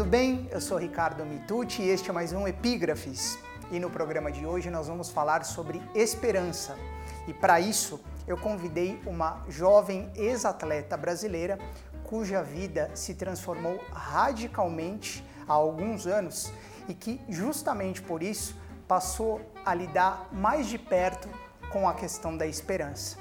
tudo bem? Eu sou Ricardo Mitucci e este é mais um Epígrafes. E no programa de hoje nós vamos falar sobre esperança. E para isso eu convidei uma jovem ex-atleta brasileira cuja vida se transformou radicalmente há alguns anos e que justamente por isso passou a lidar mais de perto com a questão da esperança.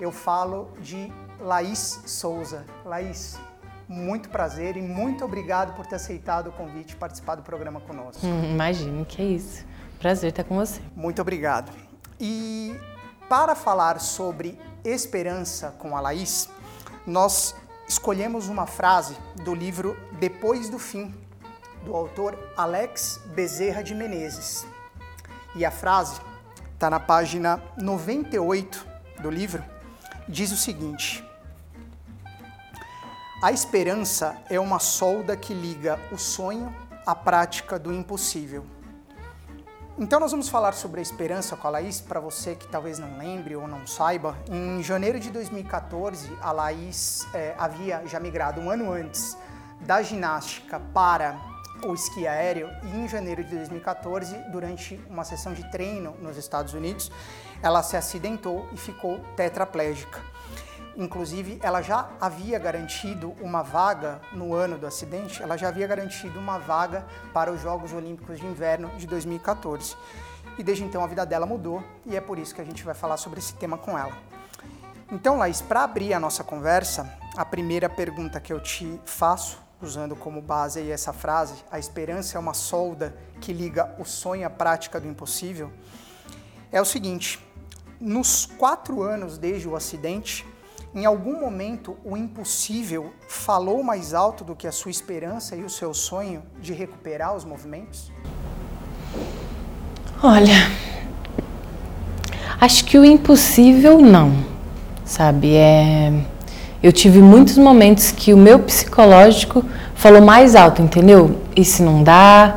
Eu falo de Laís Souza. Laís, muito prazer e muito obrigado por ter aceitado o convite e participar do programa conosco. Hum, imagino, que é isso. Prazer estar com você. Muito obrigado. E para falar sobre esperança com a Laís, nós escolhemos uma frase do livro Depois do Fim, do autor Alex Bezerra de Menezes. E a frase está na página 98 do livro, diz o seguinte: a esperança é uma solda que liga o sonho à prática do impossível. Então nós vamos falar sobre a esperança com a Laís, para você que talvez não lembre ou não saiba. Em janeiro de 2014, a Laís é, havia já migrado um ano antes da ginástica para o esqui aéreo e em janeiro de 2014, durante uma sessão de treino nos Estados Unidos, ela se acidentou e ficou tetraplégica. Inclusive, ela já havia garantido uma vaga no ano do acidente, ela já havia garantido uma vaga para os Jogos Olímpicos de Inverno de 2014. E desde então a vida dela mudou e é por isso que a gente vai falar sobre esse tema com ela. Então, Laís, para abrir a nossa conversa, a primeira pergunta que eu te faço, usando como base essa frase, a esperança é uma solda que liga o sonho à prática do impossível, é o seguinte: nos quatro anos desde o acidente, em algum momento, o impossível falou mais alto do que a sua esperança e o seu sonho de recuperar os movimentos? Olha, acho que o impossível não, sabe? É, eu tive muitos momentos que o meu psicológico falou mais alto, entendeu? Se não dá,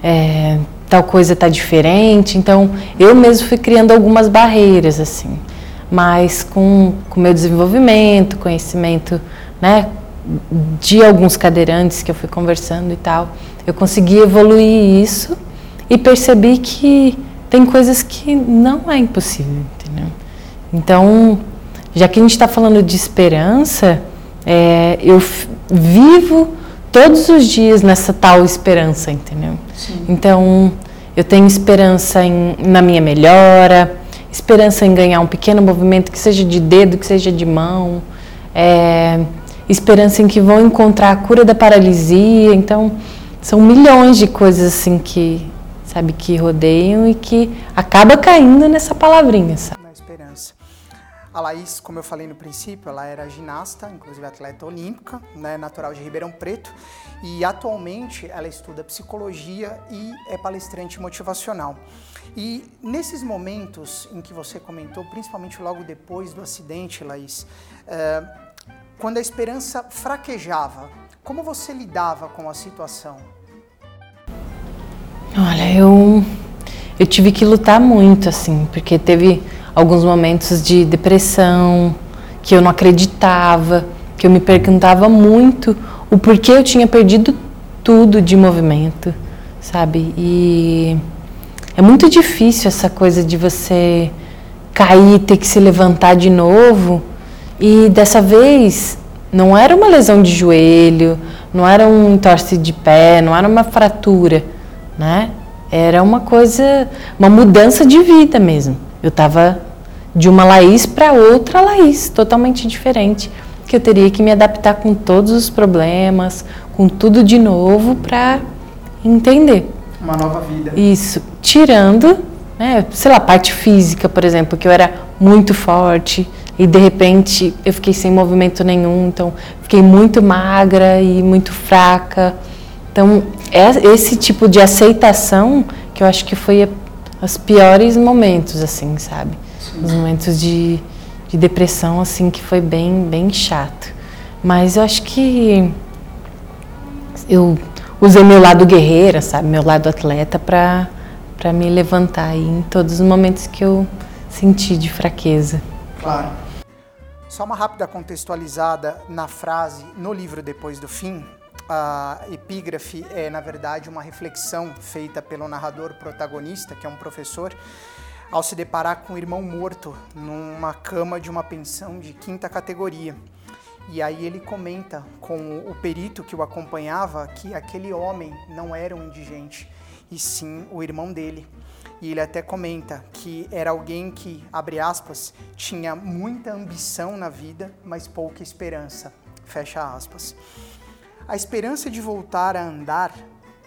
é, tal coisa tá diferente. Então, eu mesmo fui criando algumas barreiras assim mas com o meu desenvolvimento, conhecimento, né, de alguns cadeirantes que eu fui conversando e tal, eu consegui evoluir isso e percebi que tem coisas que não é impossível, entendeu? Então, já que a gente está falando de esperança, é, eu vivo todos os dias nessa tal esperança, entendeu? Sim. Então, eu tenho esperança em, na minha melhora, esperança em ganhar um pequeno movimento, que seja de dedo, que seja de mão, é, esperança em que vão encontrar a cura da paralisia. Então, são milhões de coisas assim que, sabe, que rodeiam e que acaba caindo nessa palavrinha, sabe? Na esperança. A Laís, como eu falei no princípio, ela era ginasta, inclusive atleta olímpica, né, natural de Ribeirão Preto, e atualmente ela estuda psicologia e é palestrante motivacional. E nesses momentos em que você comentou, principalmente logo depois do acidente, Laís, é, quando a esperança fraquejava, como você lidava com a situação? Olha, eu, eu tive que lutar muito, assim, porque teve alguns momentos de depressão, que eu não acreditava, que eu me perguntava muito o porquê eu tinha perdido tudo de movimento, sabe? E é muito difícil essa coisa de você cair, ter que se levantar de novo. E dessa vez não era uma lesão de joelho, não era um entorse de pé, não era uma fratura, né? Era uma coisa, uma mudança de vida mesmo. Eu estava de uma Laís para outra Laís, totalmente diferente, que eu teria que me adaptar com todos os problemas, com tudo de novo para entender uma nova vida. Isso, tirando, né, sei lá, parte física, por exemplo, que eu era muito forte e de repente eu fiquei sem movimento nenhum, então fiquei muito magra e muito fraca. Então, é esse tipo de aceitação que eu acho que foi os piores momentos, assim, sabe? Sim. Os momentos de, de depressão, assim, que foi bem, bem chato. Mas eu acho que eu usei meu lado guerreira, sabe, meu lado atleta para para me levantar aí em todos os momentos que eu senti de fraqueza. Claro. Só uma rápida contextualizada na frase no livro Depois do Fim, a epígrafe é, na verdade, uma reflexão feita pelo narrador protagonista, que é um professor, ao se deparar com o irmão morto numa cama de uma pensão de quinta categoria. E aí ele comenta com o perito que o acompanhava que aquele homem não era um indigente, e sim o irmão dele. E ele até comenta que era alguém que, abre aspas, tinha muita ambição na vida, mas pouca esperança. Fecha aspas. A esperança de voltar a andar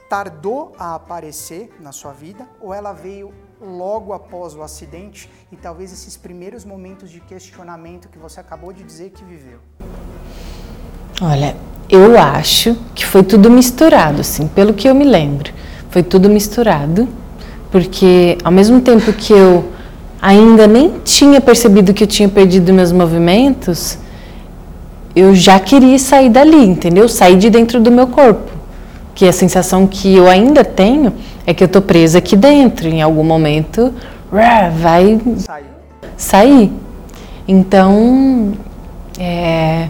tardou a aparecer na sua vida ou ela veio logo após o acidente e talvez esses primeiros momentos de questionamento que você acabou de dizer que viveu? Olha, eu acho que foi tudo misturado, assim, pelo que eu me lembro. Foi tudo misturado, porque ao mesmo tempo que eu ainda nem tinha percebido que eu tinha perdido meus movimentos, eu já queria sair dali, entendeu? Sair de dentro do meu corpo. Que a sensação que eu ainda tenho é que eu tô presa aqui dentro. Em algum momento, vai sair. Então, é,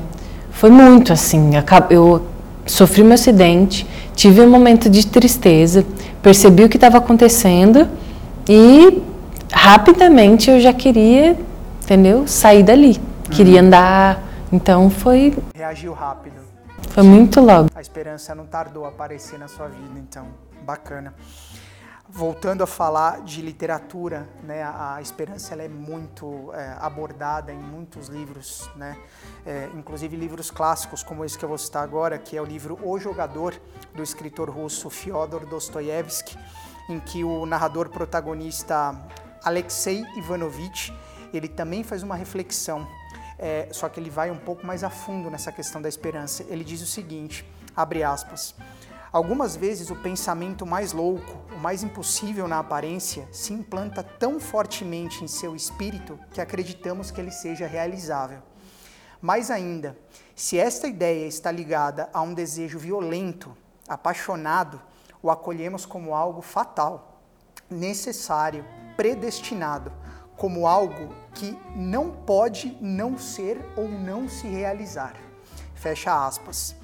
foi muito assim. Eu sofri meu acidente, tive um momento de tristeza, percebi o que estava acontecendo e rapidamente eu já queria, entendeu? Sair dali. Queria uhum. andar então foi. Reagiu rápido. Foi muito logo. A esperança não tardou a aparecer na sua vida, então, bacana. Voltando a falar de literatura, né, a, esperança ela é muito é, abordada em muitos livros, né, é, inclusive livros clássicos como esse que eu vou citar agora, que é o livro O Jogador, do escritor russo Fyodor Dostoiévski, em que o narrador protagonista Alexei Ivanovich, ele também faz uma reflexão é, só que ele vai um pouco mais a fundo nessa questão da esperança. Ele diz o seguinte, abre aspas, Algumas vezes o pensamento mais louco, o mais impossível na aparência, se implanta tão fortemente em seu espírito que acreditamos que ele seja realizável. Mais ainda, se esta ideia está ligada a um desejo violento, apaixonado, o acolhemos como algo fatal, necessário, predestinado, como algo que não pode não ser ou não se realizar. Fecha aspas.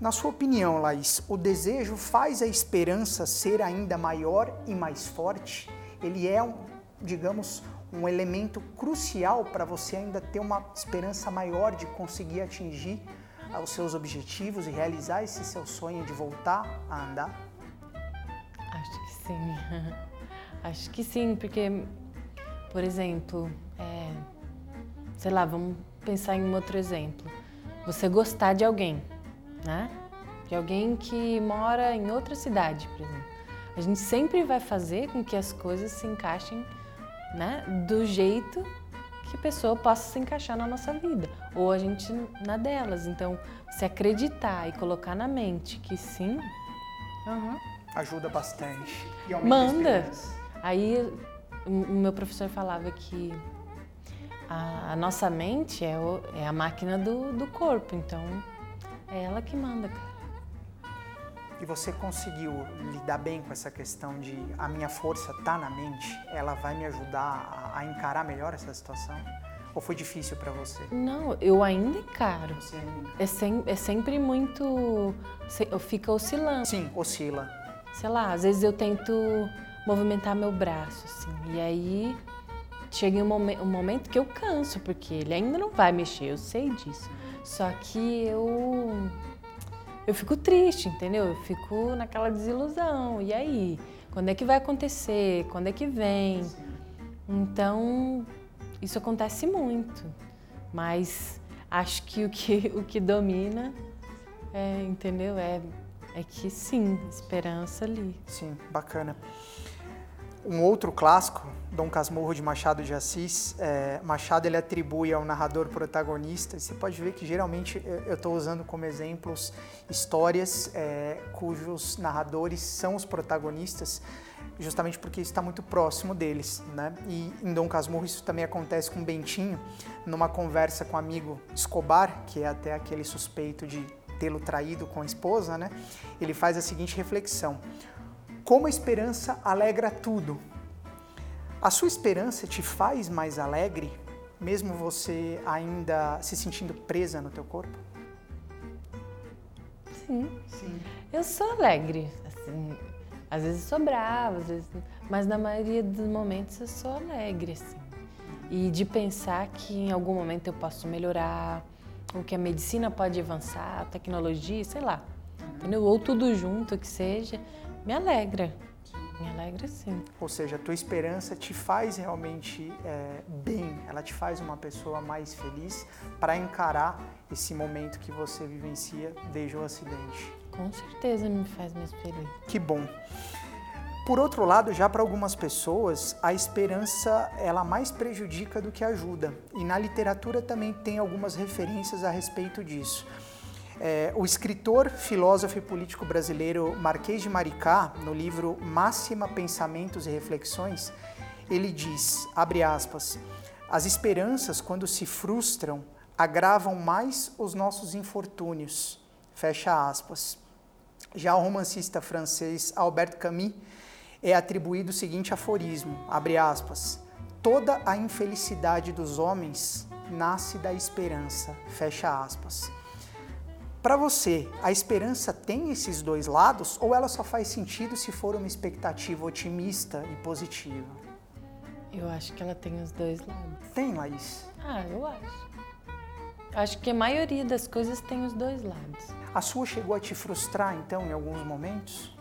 Na sua opinião, Laís, o desejo faz a esperança ser ainda maior e mais forte? Ele é, digamos, um elemento crucial para você ainda ter uma esperança maior de conseguir atingir os seus objetivos e realizar esse seu sonho de voltar a andar? Acho que sim. Acho que sim, porque por exemplo, é, sei lá, vamos pensar em um outro exemplo. Você gostar de alguém, né? De alguém que mora em outra cidade, por exemplo. A gente sempre vai fazer com que as coisas se encaixem, né? Do jeito que a pessoa possa se encaixar na nossa vida, ou a gente na delas. Então, se acreditar e colocar na mente que sim, uhum. ajuda bastante. Manda. Aí o meu professor falava que a, a nossa mente é, o, é, a máquina do, do corpo, então é ela que manda, cara. E você conseguiu lidar bem com essa questão de a minha força tá na mente? Ela vai me ajudar a, a encarar melhor essa situação? Ou foi difícil para você? Não, eu ainda encaro. Você ainda É, sem, é sempre muito. Fica oscilando. Sim, oscila. Sei lá, às vezes eu tento movimentar meu braço, assim. E aí chega um, momen um momento que eu canso, porque ele ainda não vai mexer, eu sei disso. Só que eu eu fico triste, entendeu? Eu fico naquela desilusão. E aí, quando é que vai acontecer? Quando é que vem? Então, isso acontece muito. Mas acho que o que, o que domina, é, entendeu? É, é que sim, esperança ali. Sim, bacana. Um outro clássico, Dom Casmurro de Machado de Assis, é, Machado ele atribui ao narrador protagonista. Você pode ver que geralmente eu estou usando como exemplos histórias é, cujos narradores são os protagonistas, justamente porque está muito próximo deles, né? E em Dom Casmurro isso também acontece com Bentinho, numa conversa com o amigo Escobar, que é até aquele suspeito de tê-lo traído com a esposa, né? Ele faz a seguinte reflexão: como a esperança alegra tudo. A sua esperança te faz mais alegre, mesmo você ainda se sentindo presa no teu corpo? sim. sim. Eu sou alegre, assim, às vezes sou brava, às vezes, mas na maioria dos momentos eu sou alegre, assim. E de pensar que em algum momento eu posso melhorar, ou que a medicina pode avançar, a tecnologia, sei lá, entendeu? Ou tudo junto que seja, me alegra. Me alegra sim. Ou seja, a tua esperança te faz realmente é, bem, ela te faz uma pessoa mais feliz para encarar esse momento que você vivencia desde o acidente. Com certeza me faz mais feliz. Que bom. Por outro lado, já para algumas pessoas, a esperança ela mais prejudica do que ajuda. E na literatura também tem algumas referências a respeito disso. É, o escritor, filósofo e político brasileiro Marquês de Maricá, no livro Máxima Pensamentos e Reflexões, ele diz, abre aspas, as esperanças, quando se frustram, agravam mais os nossos infortúnios, fecha aspas. Já o romancista francês Albert Camus é atribuído o seguinte aforismo, abre aspas, toda a infelicidade dos homens nasce da esperança, fecha aspas. Para você, a esperança tem esses dois lados ou ela só faz sentido se for uma expectativa otimista e positiva? Eu acho que ela tem os dois lados. Tem, Laís? Ah, eu acho. Acho que a maioria das coisas tem os dois lados. A sua chegou a te frustrar, então, em alguns momentos?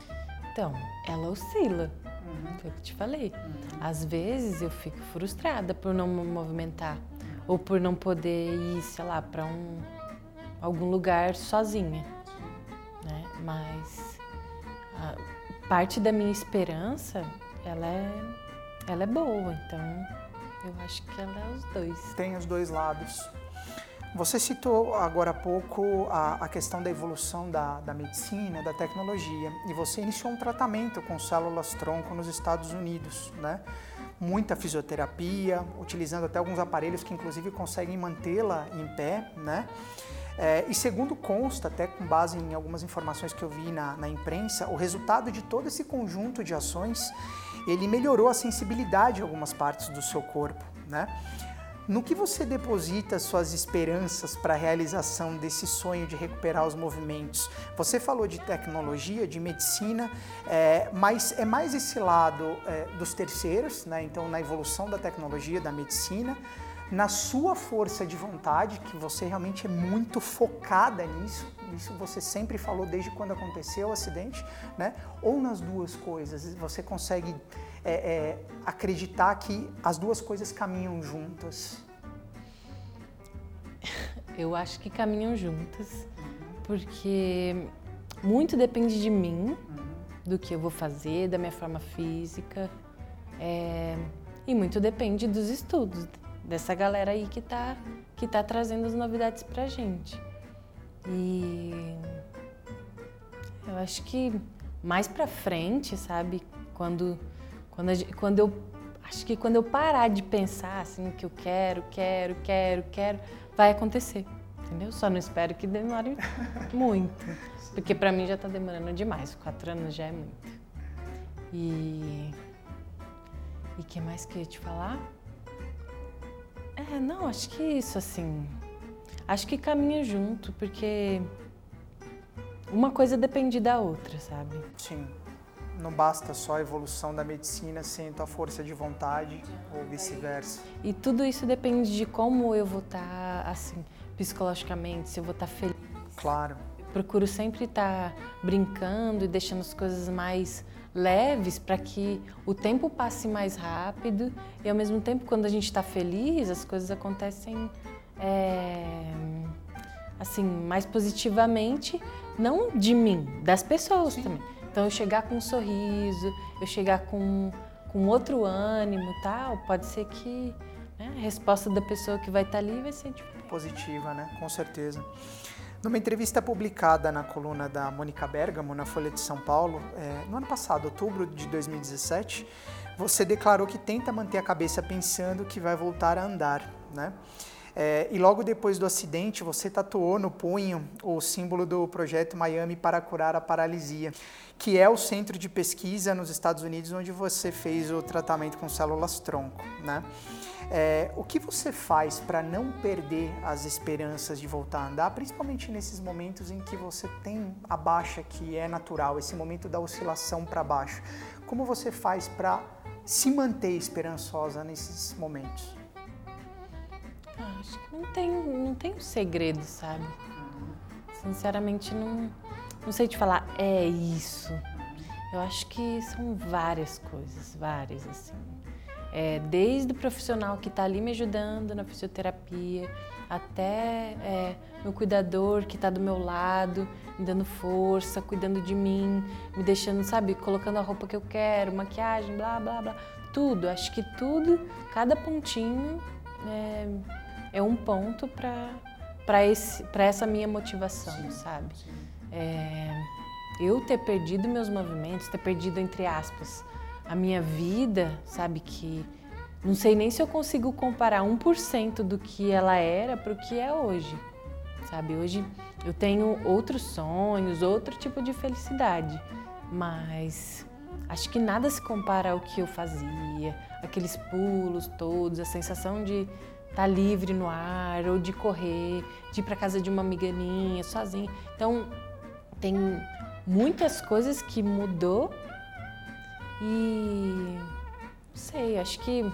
Então, ela oscila. Uhum. Foi o que te falei. Uhum. Às vezes eu fico frustrada por não me movimentar ou por não poder ir, sei lá, para um algum lugar sozinha, né? Mas parte da minha esperança, ela é, ela é boa, então eu acho que ela é os dois. Tem os dois lados. Você citou agora há pouco a, a questão da evolução da, da, medicina, da tecnologia, e você iniciou um tratamento com células-tronco nos Estados Unidos, né? Muita fisioterapia, utilizando até alguns aparelhos que inclusive conseguem mantê-la em pé, né? É, e segundo consta, até com base em algumas informações que eu vi na, na imprensa, o resultado de todo esse conjunto de ações, ele melhorou a sensibilidade em algumas partes do seu corpo, né? No que você deposita suas esperanças para a realização desse sonho de recuperar os movimentos? Você falou de tecnologia, de medicina, é, mas é mais esse lado é, dos terceiros, né? então na evolução da tecnologia, da medicina, na sua força de vontade, que você realmente é muito focada nisso, isso você sempre falou desde quando aconteceu o acidente, né? Ou nas duas coisas, você consegue é, é, acreditar que as duas coisas caminham juntas? Eu acho que caminham juntas, porque muito depende de mim, do que eu vou fazer, da minha forma física, é, e muito depende dos estudos, dessa galera aí que tá, que tá trazendo as novidades pra gente. E eu acho que mais pra frente, sabe, quando, quando, a, quando eu acho que quando eu parar de pensar assim que eu quero, quero, quero, quero, vai acontecer. Entendeu? Só não espero que demore muito. Porque para mim já tá demorando demais. Quatro anos já é muito. E. E o que mais que eu ia te falar? É, não, acho que isso, assim. Acho que caminha junto, porque uma coisa depende da outra, sabe? Sim. Não basta só a evolução da medicina sem a força de vontade ou vice-versa. E tudo isso depende de como eu vou estar, tá, assim, psicologicamente, se eu vou estar tá feliz. Claro. Eu procuro sempre estar tá brincando e deixando as coisas mais leves para que o tempo passe mais rápido e ao mesmo tempo quando a gente está feliz as coisas acontecem é, assim mais positivamente não de mim das pessoas Sim. também então eu chegar com um sorriso eu chegar com, com outro ânimo tal pode ser que né, a resposta da pessoa que vai estar tá ali vai ser diferente. positiva né com certeza numa entrevista publicada na coluna da Mônica Bergamo, na Folha de São Paulo, é, no ano passado, outubro de 2017, você declarou que tenta manter a cabeça pensando que vai voltar a andar, né? É, e logo depois do acidente, você tatuou no punho o símbolo do projeto Miami para curar a paralisia, que é o centro de pesquisa nos Estados Unidos onde você fez o tratamento com células tronco, né? É, o que você faz para não perder as esperanças de voltar a andar, principalmente nesses momentos em que você tem a baixa que é natural, esse momento da oscilação para baixo? Como você faz para se manter esperançosa nesses momentos? Acho que não tem, não tem um segredo, sabe? Sinceramente, não, não sei te falar, é isso. Eu acho que são várias coisas, várias, assim. É, desde o profissional que está ali me ajudando na fisioterapia, até é, meu cuidador que está do meu lado, me dando força, cuidando de mim, me deixando, sabe, colocando a roupa que eu quero, maquiagem, blá, blá, blá. Tudo, acho que tudo, cada pontinho é, é um ponto para essa minha motivação, sim, sabe? Sim. É, eu ter perdido meus movimentos, ter perdido, entre aspas, a minha vida, sabe? Que não sei nem se eu consigo comparar 1% do que ela era para o que é hoje, sabe? Hoje eu tenho outros sonhos, outro tipo de felicidade, mas acho que nada se compara ao que eu fazia, aqueles pulos todos, a sensação de estar tá livre no ar, ou de correr, de ir para casa de uma amiga minha, sozinha. Então, tem muitas coisas que mudou e não sei, acho que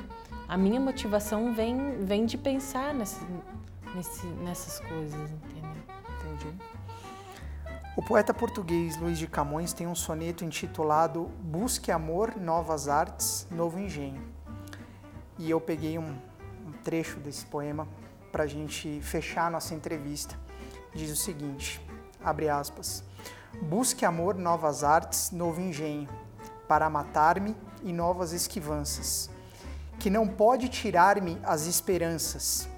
a minha motivação vem, vem de pensar nesse, nesse, nessas coisas, entendeu? Entendi. O poeta português Luiz de Camões tem um soneto intitulado Busque Amor, Novas Artes, Novo Engenho. E eu peguei um, um trecho desse poema para a gente fechar nossa entrevista. Diz o seguinte, abre aspas, Busque amor, novas artes, novo engenho para matar-me e novas esquivanças, que não pode tirar-me as esperanças,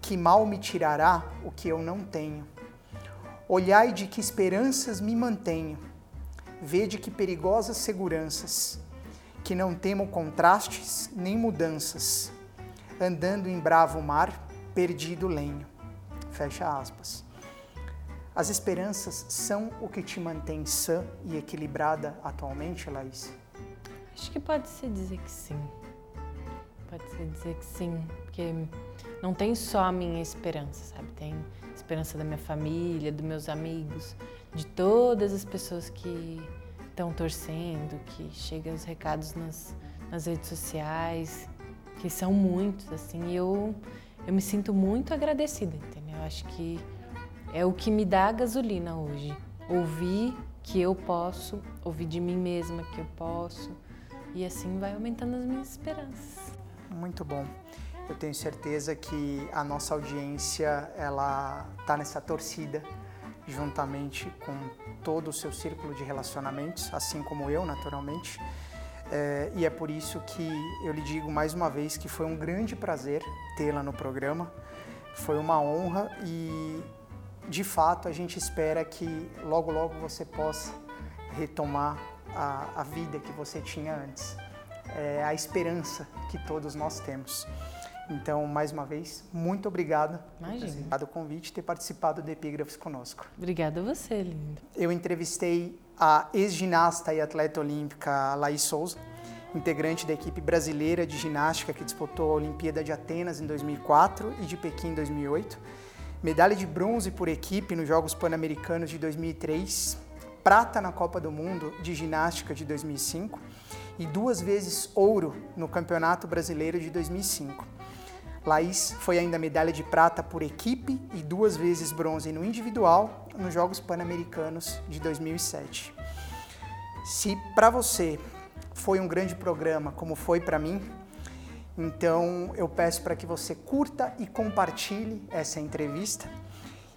que mal me tirará o que eu não tenho. Olhai de que esperanças me mantenho, vede que perigosas seguranças, que não temo contrastes nem mudanças, andando em bravo mar, perdido lenho. Fecha aspas. As esperanças são o que te mantém sã e equilibrada atualmente, Laís? Acho que pode-se dizer que sim. Pode-se dizer que sim, porque não tem só a minha esperança, sabe? Tem esperança da minha família, dos meus amigos, de todas as pessoas que estão torcendo, que chegam os recados nas, nas redes sociais, que são muitos, assim, eu, eu me sinto muito agradecida, entendeu? Eu acho que é o que me dá a gasolina hoje. Ouvir que eu posso, ouvir de mim mesma que eu posso, e assim vai aumentando as minhas esperanças. Muito bom. Eu tenho certeza que a nossa audiência ela está nessa torcida juntamente com todo o seu círculo de relacionamentos, assim como eu, naturalmente. É, e é por isso que eu lhe digo mais uma vez que foi um grande prazer tê-la no programa. Foi uma honra e de fato, a gente espera que logo, logo você possa retomar a, a vida que você tinha antes. É a esperança que todos nós temos. Então, mais uma vez, muito obrigado Imagina. por ter convite e ter participado do Epígrafos conosco. Obrigada a você, linda. Eu entrevistei a ex-ginasta e atleta olímpica Laís Souza, integrante da equipe brasileira de ginástica que disputou a Olimpíada de Atenas em 2004 e de Pequim em 2008 medalha de bronze por equipe nos Jogos Pan-Americanos de 2003, prata na Copa do Mundo de Ginástica de 2005 e duas vezes ouro no Campeonato Brasileiro de 2005. Laís foi ainda medalha de prata por equipe e duas vezes bronze no individual nos Jogos Pan-Americanos de 2007. Se para você foi um grande programa como foi para mim, então eu peço para que você curta e compartilhe essa entrevista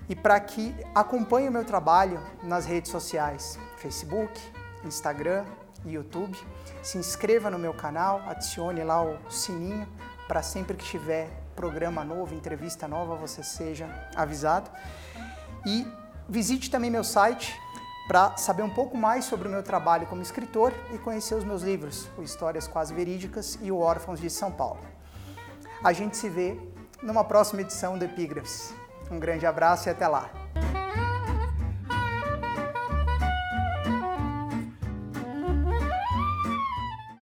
e para que acompanhe o meu trabalho nas redes sociais, Facebook, Instagram YouTube. Se inscreva no meu canal, adicione lá o sininho para sempre que tiver programa novo, entrevista nova, você seja avisado. E visite também meu site para saber um pouco mais sobre o meu trabalho como escritor e conhecer os meus livros, o Histórias Quase Verídicas e o Órfãos de São Paulo. A gente se vê numa próxima edição do Epígrafes. Um grande abraço e até lá!